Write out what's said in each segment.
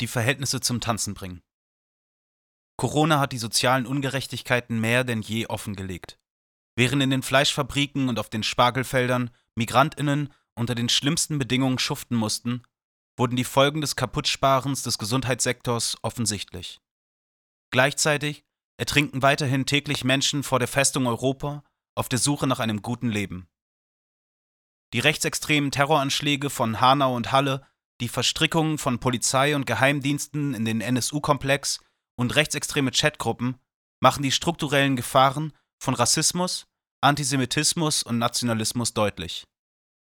die Verhältnisse zum Tanzen bringen. Corona hat die sozialen Ungerechtigkeiten mehr denn je offengelegt. Während in den Fleischfabriken und auf den Spargelfeldern Migrantinnen unter den schlimmsten Bedingungen schuften mussten, wurden die Folgen des Kaputtsparens des Gesundheitssektors offensichtlich. Gleichzeitig ertrinken weiterhin täglich Menschen vor der Festung Europa auf der Suche nach einem guten Leben. Die rechtsextremen Terroranschläge von Hanau und Halle, die Verstrickungen von Polizei und Geheimdiensten in den NSU-Komplex und rechtsextreme Chatgruppen machen die strukturellen Gefahren von Rassismus, Antisemitismus und Nationalismus deutlich.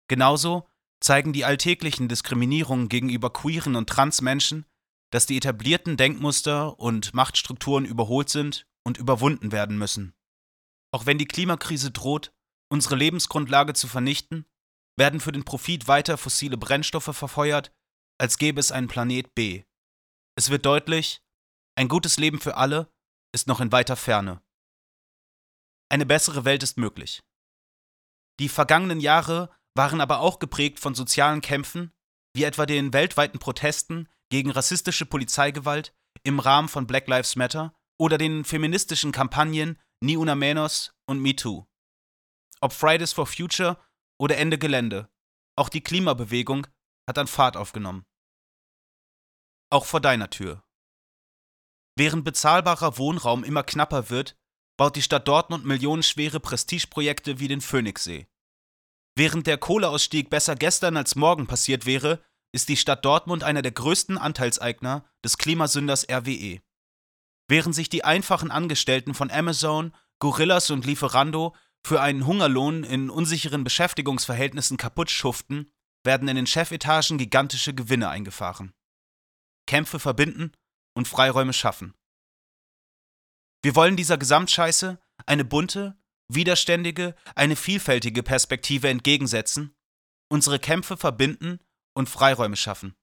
Genauso zeigen die alltäglichen Diskriminierungen gegenüber queeren und trans Menschen, dass die etablierten Denkmuster und Machtstrukturen überholt sind und überwunden werden müssen. Auch wenn die Klimakrise droht, unsere Lebensgrundlage zu vernichten, werden für den Profit weiter fossile Brennstoffe verfeuert, als gäbe es einen Planet B. Es wird deutlich, ein gutes Leben für alle ist noch in weiter Ferne. Eine bessere Welt ist möglich. Die vergangenen Jahre waren aber auch geprägt von sozialen Kämpfen, wie etwa den weltweiten Protesten gegen rassistische Polizeigewalt im Rahmen von Black Lives Matter oder den feministischen Kampagnen Ni Una Menos und Me Too. Ob Fridays for Future oder Ende Gelände, auch die Klimabewegung hat an Fahrt aufgenommen. Auch vor deiner Tür. Während bezahlbarer Wohnraum immer knapper wird, baut die Stadt Dortmund millionenschwere Prestigeprojekte wie den Phoenixsee. Während der Kohleausstieg besser gestern als morgen passiert wäre, ist die Stadt Dortmund einer der größten Anteilseigner des Klimasünders RWE. Während sich die einfachen Angestellten von Amazon, Gorillas und Lieferando für einen Hungerlohn in unsicheren Beschäftigungsverhältnissen kaputt schuften, werden in den Chefetagen gigantische Gewinne eingefahren. Kämpfe verbinden und Freiräume schaffen. Wir wollen dieser Gesamtscheiße eine bunte, widerständige, eine vielfältige Perspektive entgegensetzen, unsere Kämpfe verbinden und Freiräume schaffen.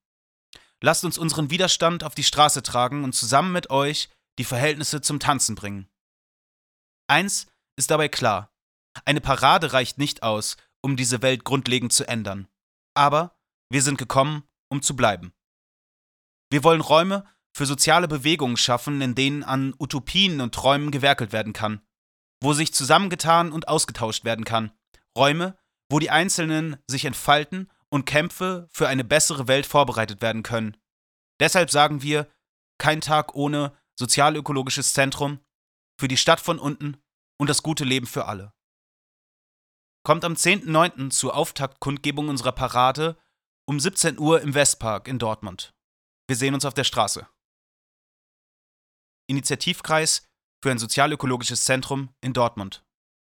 Lasst uns unseren Widerstand auf die Straße tragen und zusammen mit euch die Verhältnisse zum Tanzen bringen. Eins ist dabei klar, eine Parade reicht nicht aus, um diese Welt grundlegend zu ändern. Aber wir sind gekommen, um zu bleiben. Wir wollen Räume für soziale Bewegungen schaffen, in denen an Utopien und Träumen gewerkelt werden kann, wo sich zusammengetan und ausgetauscht werden kann, Räume, wo die Einzelnen sich entfalten und Kämpfe für eine bessere Welt vorbereitet werden können. Deshalb sagen wir, kein Tag ohne sozialökologisches Zentrum für die Stadt von unten und das gute Leben für alle. Kommt am 10.9. zur Auftaktkundgebung unserer Parade um 17 Uhr im Westpark in Dortmund. Wir sehen uns auf der Straße. Initiativkreis für ein sozialökologisches Zentrum in Dortmund.